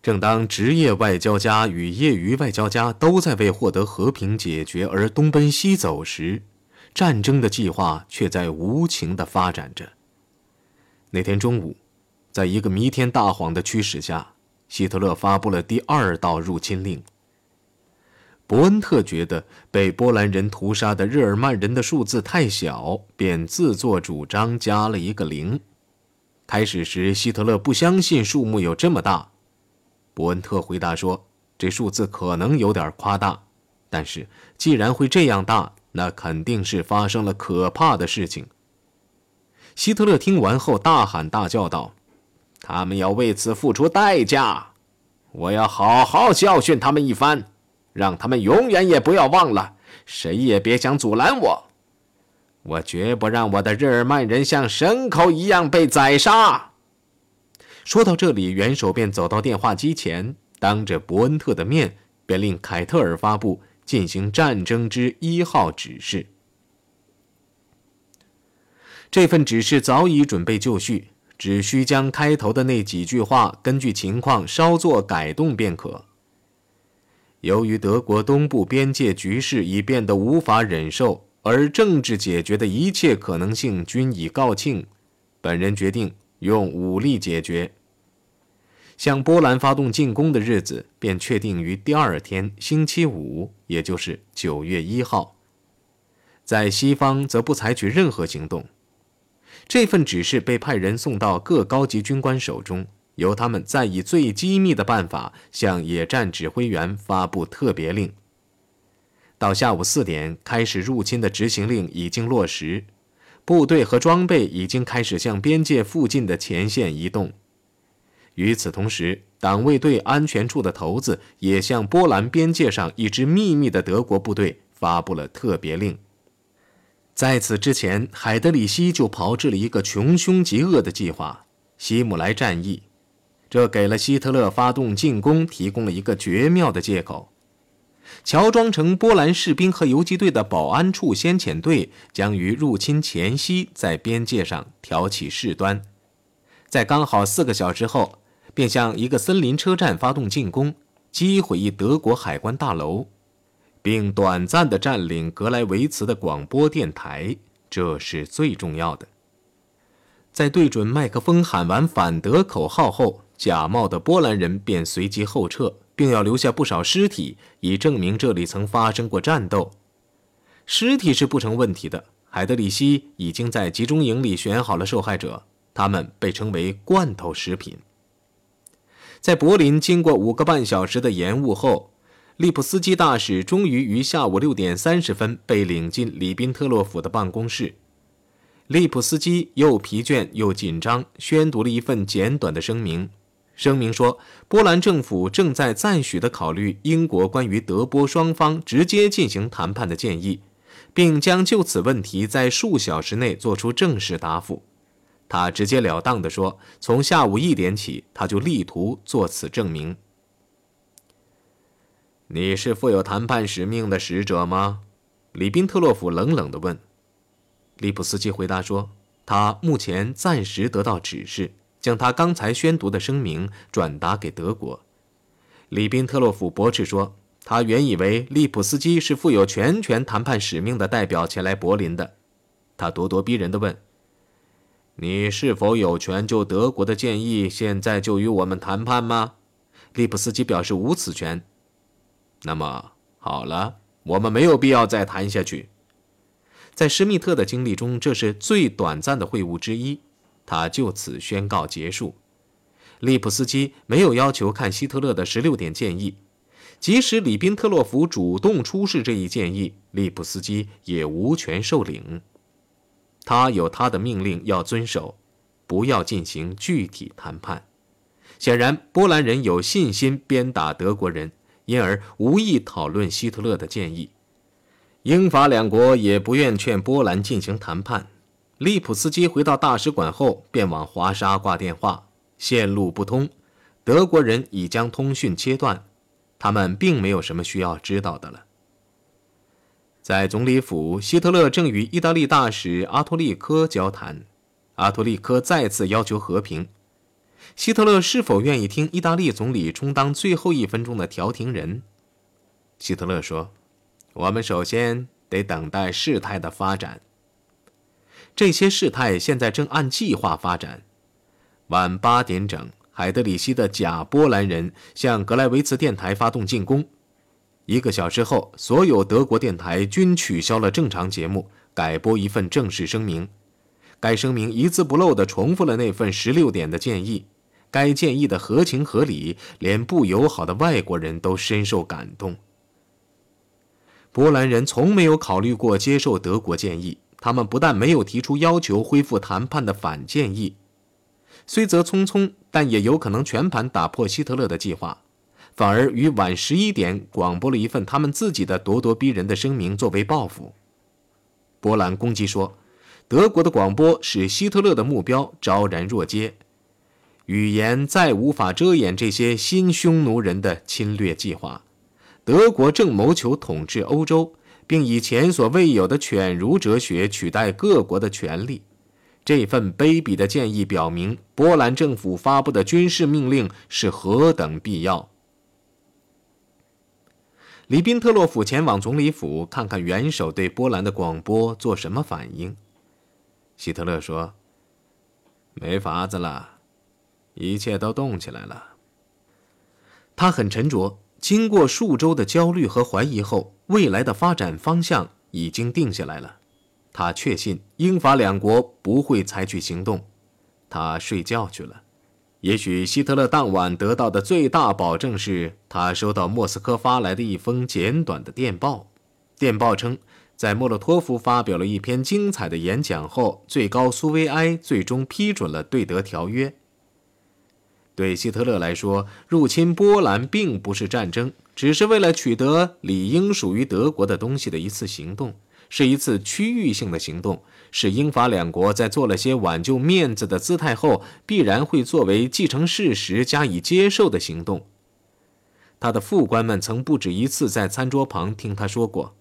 正当职业外交家与业余外交家都在为获得和平解决而东奔西走时，战争的计划却在无情地发展着。那天中午，在一个弥天大谎的驱使下，希特勒发布了第二道入侵令。伯恩特觉得被波兰人屠杀的日耳曼人的数字太小，便自作主张加了一个零。开始时，希特勒不相信数目有这么大。伯恩特回答说：“这数字可能有点夸大，但是既然会这样大，那肯定是发生了可怕的事情。”希特勒听完后大喊大叫道：“他们要为此付出代价！我要好好教训他们一番！”让他们永远也不要忘了，谁也别想阻拦我。我绝不让我的日耳曼人像牲口一样被宰杀。说到这里，元首便走到电话机前，当着伯恩特的面，便令凯特尔发布进行战争之一号指示。这份指示早已准备就绪，只需将开头的那几句话根据情况稍作改动便可。由于德国东部边界局势已变得无法忍受，而政治解决的一切可能性均已告罄，本人决定用武力解决。向波兰发动进攻的日子便确定于第二天星期五，也就是九月一号。在西方则不采取任何行动。这份指示被派人送到各高级军官手中。由他们再以最机密的办法向野战指挥员发布特别令。到下午四点，开始入侵的执行令已经落实，部队和装备已经开始向边界附近的前线移动。与此同时，党卫队安全处的头子也向波兰边界上一支秘密的德国部队发布了特别令。在此之前，海德里希就炮制了一个穷凶极恶的计划——希姆莱战役。这给了希特勒发动进攻提供了一个绝妙的借口。乔装成波兰士兵和游击队的保安处先遣队将于入侵前夕在边界上挑起事端，在刚好四个小时后，便向一个森林车站发动进攻，击毁一德国海关大楼，并短暂地占领格莱维茨的广播电台。这是最重要的。在对准麦克风喊完“反德”口号后。假冒的波兰人便随即后撤，并要留下不少尸体，以证明这里曾发生过战斗。尸体是不成问题的。海德里希已经在集中营里选好了受害者，他们被称为“罐头食品”。在柏林经过五个半小时的延误后，利普斯基大使终于于下午六点三十分被领进里宾特洛甫的办公室。利普斯基又疲倦又紧张，宣读了一份简短的声明。声明说，波兰政府正在赞许地考虑英国关于德波双方直接进行谈判的建议，并将就此问题在数小时内作出正式答复。他直截了当地说，从下午一点起，他就力图做此证明。你是负有谈判使命的使者吗？里宾特洛甫冷冷地问。利普斯基回答说，他目前暂时得到指示。将他刚才宣读的声明转达给德国。里宾特洛甫驳斥说：“他原以为利普斯基是负有全权谈判使命的代表前来柏林的。”他咄咄逼人地问：“你是否有权就德国的建议现在就与我们谈判吗？”利普斯基表示无此权。那么好了，我们没有必要再谈下去。在施密特的经历中，这是最短暂的会晤之一。他就此宣告结束。利普斯基没有要求看希特勒的十六点建议，即使里宾特洛甫主动出示这一建议，利普斯基也无权受领。他有他的命令要遵守，不要进行具体谈判。显然，波兰人有信心鞭打德国人，因而无意讨论希特勒的建议。英法两国也不愿劝波兰进行谈判。利普斯基回到大使馆后，便往华沙挂电话，线路不通，德国人已将通讯切断，他们并没有什么需要知道的了。在总理府，希特勒正与意大利大使阿托利科交谈，阿托利科再次要求和平。希特勒是否愿意听意大利总理充当最后一分钟的调停人？希特勒说：“我们首先得等待事态的发展。这些事态现在正按计划发展。晚八点整，海德里希的假波兰人向格莱维茨电台发动进攻。一个小时后，所有德国电台均取消了正常节目，改播一份正式声明。该声明一字不漏地重复了那份十六点的建议。”该建议的合情合理，连不友好的外国人都深受感动。波兰人从没有考虑过接受德国建议，他们不但没有提出要求恢复谈判的反建议，虽则匆匆，但也有可能全盘打破希特勒的计划，反而于晚十一点广播了一份他们自己的咄咄逼人的声明作为报复。波兰攻击说，德国的广播使希特勒的目标昭然若揭。语言再无法遮掩这些新匈奴人的侵略计划。德国正谋求统治欧洲，并以前所未有的犬儒哲学取代各国的权利。这份卑鄙的建议表明，波兰政府发布的军事命令是何等必要。里宾特洛甫前往总理府看看元首对波兰的广播做什么反应。希特勒说：“没法子了。”一切都动起来了。他很沉着。经过数周的焦虑和怀疑后，未来的发展方向已经定下来了。他确信英法两国不会采取行动。他睡觉去了。也许希特勒当晚得到的最大保证是他收到莫斯科发来的一封简短的电报。电报称，在莫洛托夫发表了一篇精彩的演讲后，最高苏维埃最终批准了对德条约。对希特勒来说，入侵波兰并不是战争，只是为了取得理应属于德国的东西的一次行动，是一次区域性的行动，是英法两国在做了些挽救面子的姿态后，必然会作为既成事实加以接受的行动。他的副官们曾不止一次在餐桌旁听他说过：“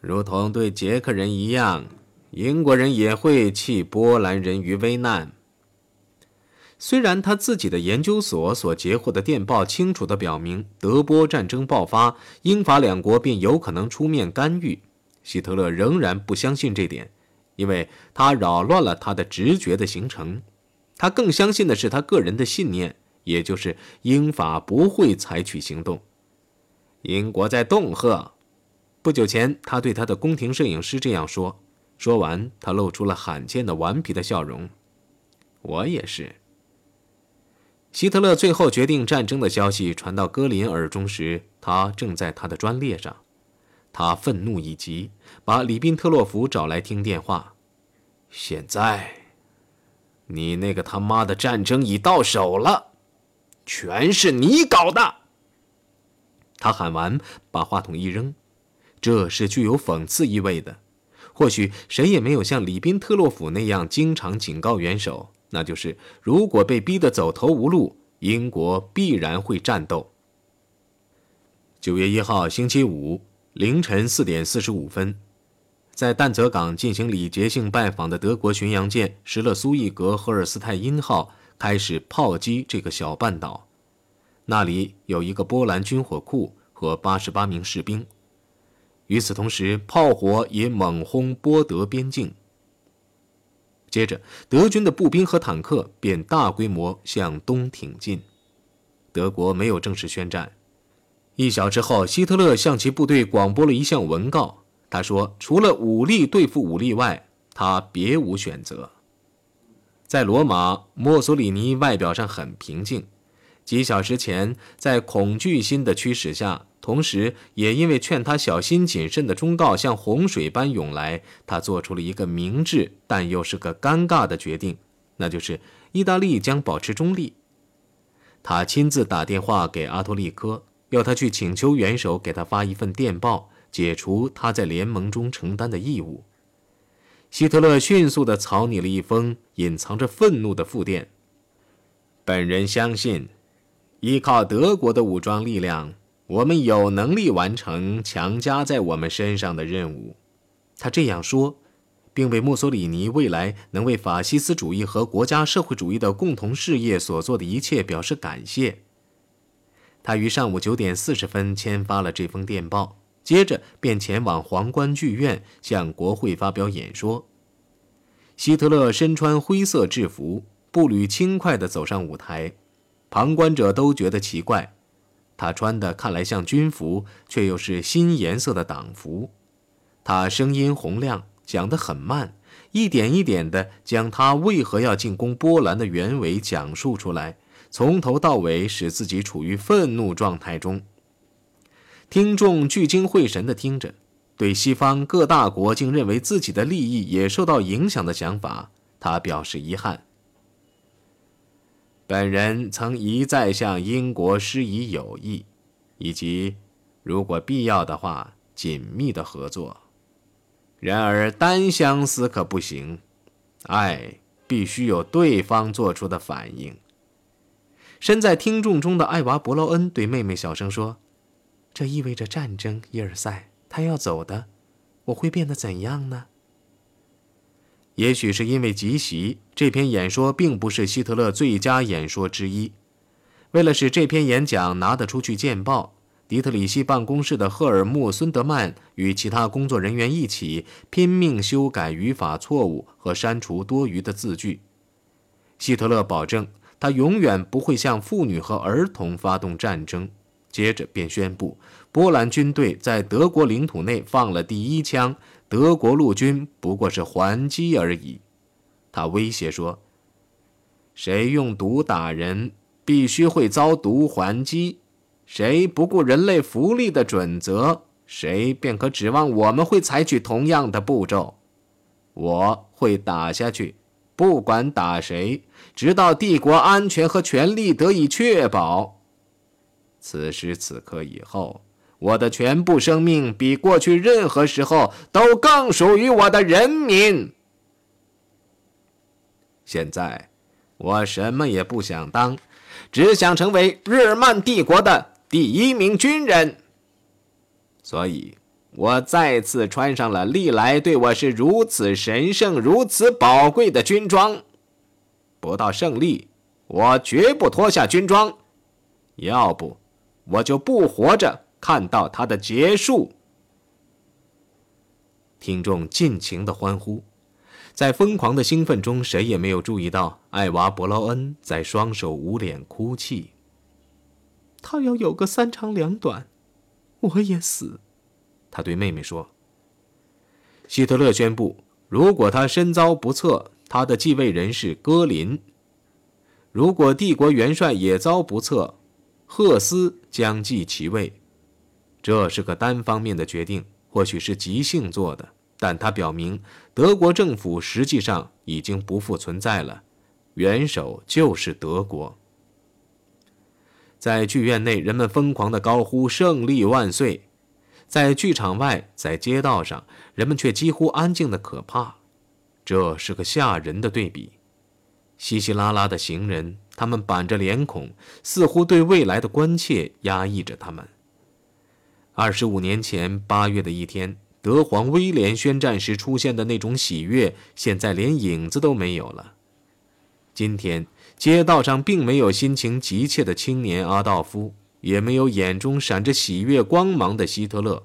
如同对捷克人一样，英国人也会弃波兰人于危难。”虽然他自己的研究所所截获的电报清楚地表明，德波战争爆发，英法两国便有可能出面干预，希特勒仍然不相信这点，因为他扰乱了他的直觉的形成。他更相信的是他个人的信念，也就是英法不会采取行动。英国在恫吓。不久前，他对他的宫廷摄影师这样说。说完，他露出了罕见的顽皮的笑容。我也是。希特勒最后决定战争的消息传到戈林耳中时，他正在他的专列上。他愤怒已极，把里宾特洛甫找来听电话。现在，你那个他妈的战争已到手了，全是你搞的！他喊完，把话筒一扔。这是具有讽刺意味的。或许谁也没有像里宾特洛甫那样经常警告元首。那就是，如果被逼得走投无路，英国必然会战斗。九月一号星期五凌晨四点四十五分，在淡泽港进行礼节性拜访的德国巡洋舰“施勒苏伊格赫尔斯泰因号”开始炮击这个小半岛，那里有一个波兰军火库和八十八名士兵。与此同时，炮火也猛轰波德边境。接着，德军的步兵和坦克便大规模向东挺进。德国没有正式宣战。一小时后，希特勒向其部队广播了一项文告。他说：“除了武力对付武力外，他别无选择。”在罗马，墨索里尼外表上很平静。几小时前，在恐惧心的驱使下。同时，也因为劝他小心谨慎的忠告像洪水般涌来，他做出了一个明智但又是个尴尬的决定，那就是意大利将保持中立。他亲自打电话给阿托利科，要他去请求元首给他发一份电报，解除他在联盟中承担的义务。希特勒迅速地草拟了一封隐藏着愤怒的复电。本人相信，依靠德国的武装力量。我们有能力完成强加在我们身上的任务，他这样说，并为墨索里尼未来能为法西斯主义和国家社会主义的共同事业所做的一切表示感谢。他于上午九点四十分签发了这封电报，接着便前往皇冠剧院向国会发表演说。希特勒身穿灰色制服，步履轻快地走上舞台，旁观者都觉得奇怪，他穿的看来像军服，却又是新颜色的党服。他声音洪亮，讲得很慢，一点一点地将他为何要进攻波兰的原委讲述出来。从头到尾使自己处于愤怒状态中。听众聚精会神地听着，对西方各大国竟认为自己的利益也受到影响的想法，他表示遗憾。本人曾一再向英国施以友谊，以及如果必要的话紧密的合作。然而单相思可不行，爱必须有对方做出的反应。身在听众中的艾娃·伯劳恩对妹妹小声说：“这意味着战争，伊尔塞，他要走的，我会变得怎样呢？”也许是因为急袭，这篇演说并不是希特勒最佳演说之一。为了使这篇演讲拿得出去见报，迪特里希办公室的赫尔穆·孙德曼与其他工作人员一起拼命修改语法错误和删除多余的字句。希特勒保证。他永远不会向妇女和儿童发动战争。接着便宣布，波兰军队在德国领土内放了第一枪，德国陆军不过是还击而已。他威胁说：“谁用毒打人，必须会遭毒还击；谁不顾人类福利的准则，谁便可指望我们会采取同样的步骤。我会打下去。”不管打谁，直到帝国安全和权力得以确保。此时此刻以后，我的全部生命比过去任何时候都更属于我的人民。现在，我什么也不想当，只想成为日耳曼帝国的第一名军人。所以。我再次穿上了历来对我是如此神圣、如此宝贵的军装。不到胜利，我绝不脱下军装，要不我就不活着看到它的结束。听众尽情的欢呼，在疯狂的兴奋中，谁也没有注意到艾娃·伯劳恩在双手捂脸哭泣。他要有个三长两短，我也死。他对妹妹说：“希特勒宣布，如果他身遭不测，他的继位人是戈林；如果帝国元帅也遭不测，赫斯将继其位。这是个单方面的决定，或许是即兴做的，但他表明德国政府实际上已经不复存在了，元首就是德国。”在剧院内，人们疯狂地高呼“胜利万岁”。在剧场外，在街道上，人们却几乎安静的可怕。这是个吓人的对比。稀稀拉拉的行人，他们板着脸孔，似乎对未来的关切压抑着他们。二十五年前八月的一天，德皇威廉宣战时出现的那种喜悦，现在连影子都没有了。今天，街道上并没有心情急切的青年阿道夫。也没有眼中闪着喜悦光芒的希特勒。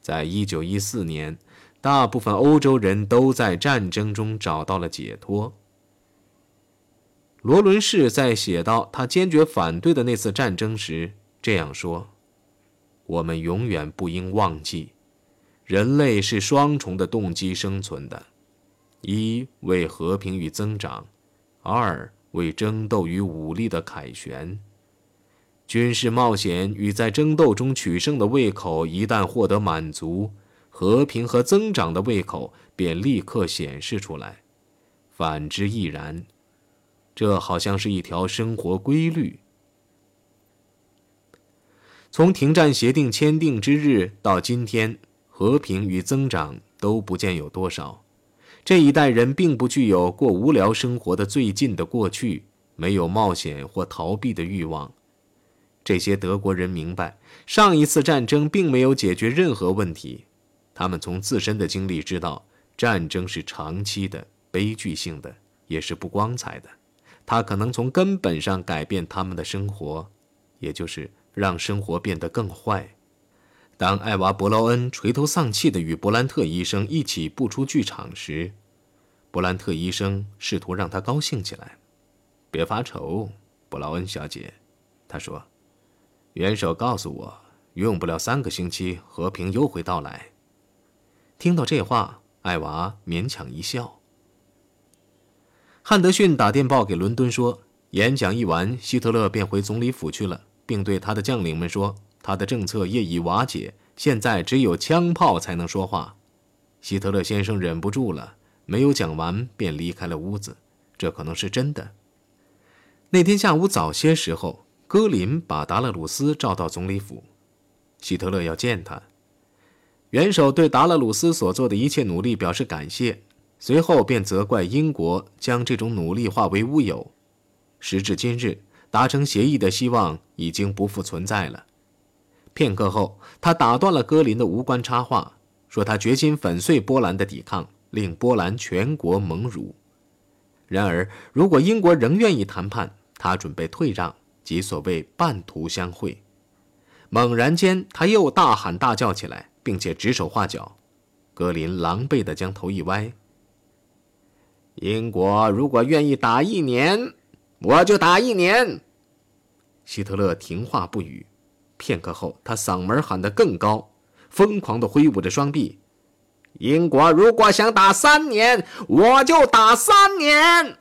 在一九一四年，大部分欧洲人都在战争中找到了解脱。罗伦士在写到他坚决反对的那次战争时这样说：“我们永远不应忘记，人类是双重的动机生存的：一为和平与增长，二为争斗与武力的凯旋。”军事冒险与在争斗中取胜的胃口一旦获得满足，和平和增长的胃口便立刻显示出来，反之亦然。这好像是一条生活规律。从停战协定签订之日到今天，和平与增长都不见有多少。这一代人并不具有过无聊生活的最近的过去，没有冒险或逃避的欲望。这些德国人明白，上一次战争并没有解决任何问题。他们从自身的经历知道，战争是长期的、悲剧性的，也是不光彩的。它可能从根本上改变他们的生活，也就是让生活变得更坏。当艾娃·伯劳恩垂头丧气地与伯兰特医生一起步出剧场时，伯兰特医生试图让他高兴起来。“别发愁，伯劳恩小姐。”他说，“元首告诉我，用不了三个星期，和平又会到来。”听到这话，艾娃勉强一笑。汉德逊打电报给伦敦说，演讲一完，希特勒便回总理府去了，并对他的将领们说。他的政策业已瓦解，现在只有枪炮才能说话。希特勒先生忍不住了，没有讲完便离开了屋子。这可能是真的。那天下午早些时候，戈林把达勒鲁斯召到总理府，希特勒要见他。元首对达勒鲁斯所做的一切努力表示感谢，随后便责怪英国将这种努力化为乌有。时至今日，达成协议的希望已经不复存在了。片刻后，他打断了戈林的无关插话，说：“他决心粉碎波兰的抵抗，令波兰全国蒙辱。然而，如果英国仍愿意谈判，他准备退让，即所谓半途相会。”猛然间，他又大喊大叫起来，并且指手画脚。格林狼狈地将头一歪：“英国如果愿意打一年，我就打一年。”希特勒停话不语。片刻后，他嗓门喊得更高，疯狂地挥舞着双臂。英国如果想打三年，我就打三年。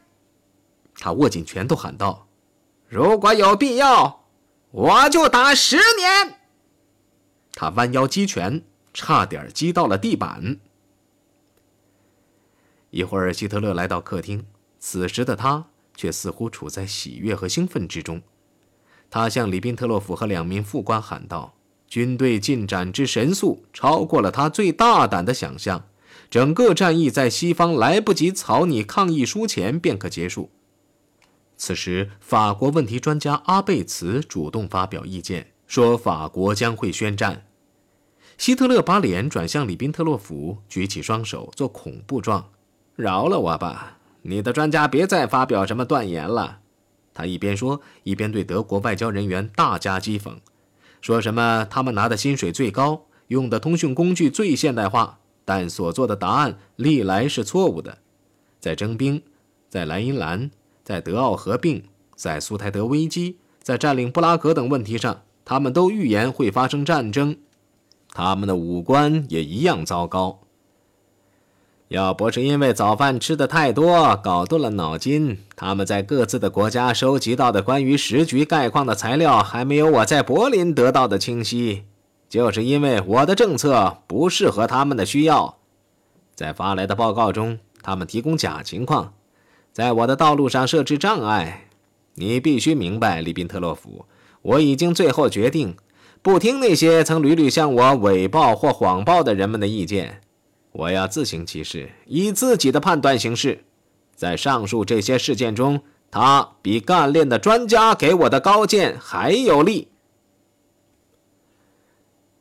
他握紧拳头喊道：“如果有必要，我就打十年。”他弯腰击拳，差点击到了地板。一会儿，希特勒来到客厅，此时的他却似乎处在喜悦和兴奋之中。他向里宾特洛甫和两名副官喊道：“军队进展之神速，超过了他最大胆的想象。整个战役在西方来不及草拟抗议书前便可结束。”此时，法国问题专家阿贝茨主动发表意见，说法国将会宣战。希特勒把脸转向里宾特洛甫，举起双手做恐怖状：“饶了我吧，你的专家别再发表什么断言了。”他一边说，一边对德国外交人员大加讥讽，说什么他们拿的薪水最高，用的通讯工具最现代化，但所做的答案历来是错误的。在征兵，在莱茵兰，在德奥合并，在苏台德危机，在占领布拉格等问题上，他们都预言会发生战争。他们的五官也一样糟糕。要不是因为早饭吃的太多，搞钝了脑筋，他们在各自的国家收集到的关于时局概况的材料，还没有我在柏林得到的清晰。就是因为我的政策不适合他们的需要，在发来的报告中，他们提供假情况，在我的道路上设置障碍。你必须明白，利宾特洛夫，我已经最后决定，不听那些曾屡屡向我伪报或谎报的人们的意见。我要自行其事，以自己的判断行事。在上述这些事件中，他比干练的专家给我的高见还有力。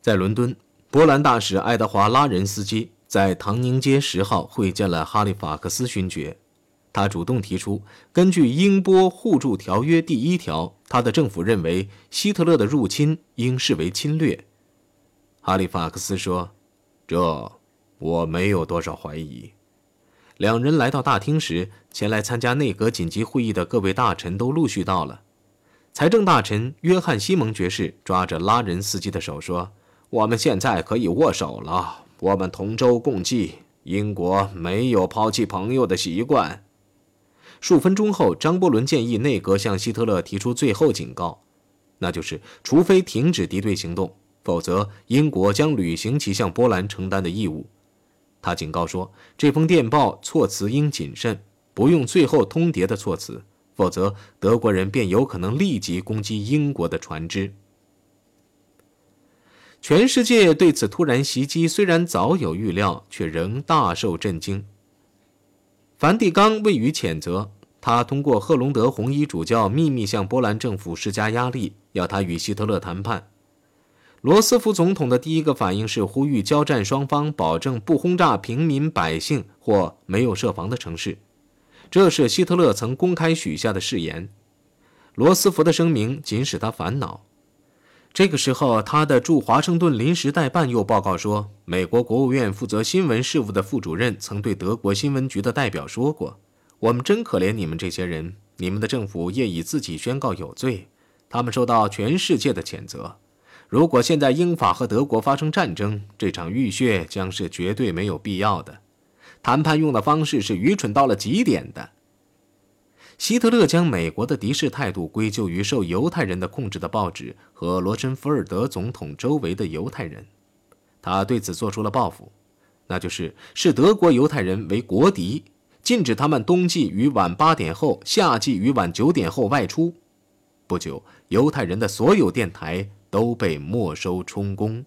在伦敦，波兰大使爱德华拉仁斯基在唐宁街十号会见了哈利法克斯勋爵。他主动提出，根据英波互助条约第一条，他的政府认为希特勒的入侵应视为侵略。哈利法克斯说：“这。”我没有多少怀疑。两人来到大厅时，前来参加内阁紧急会议的各位大臣都陆续到了。财政大臣约翰·西蒙爵士抓着拉人斯基的手说：“我们现在可以握手了。我们同舟共济。英国没有抛弃朋友的习惯。”数分钟后，张伯伦建议内阁向希特勒提出最后警告，那就是：除非停止敌对行动，否则英国将履行其向波兰承担的义务。他警告说：“这封电报措辞应谨慎，不用最后通牒的措辞，否则德国人便有可能立即攻击英国的船只。”全世界对此突然袭击虽然早有预料，却仍大受震惊。梵蒂冈未予谴责，他通过赫隆德红衣主教秘密向波兰政府施加压力，要他与希特勒谈判。罗斯福总统的第一个反应是呼吁交战双方保证不轰炸平民百姓或没有设防的城市，这是希特勒曾公开许下的誓言。罗斯福的声明仅使他烦恼。这个时候，他的驻华盛顿临时代办又报告说，美国国务院负责新闻事务的副主任曾对德国新闻局的代表说过：“我们真可怜你们这些人，你们的政府业已自己宣告有罪，他们受到全世界的谴责。如果现在英法和德国发生战争，这场浴血将是绝对没有必要的。谈判用的方式是愚蠢到了极点的。”希特勒将美国的敌视态度归咎于受犹太人的控制的报纸和罗森福尔德总统周围的犹太人，他对此做出了报复，那就是视德国犹太人为国敌，禁止他们冬季于晚八点后、夏季于晚九点后外出。不久，犹太人的所有电台都被没收充公。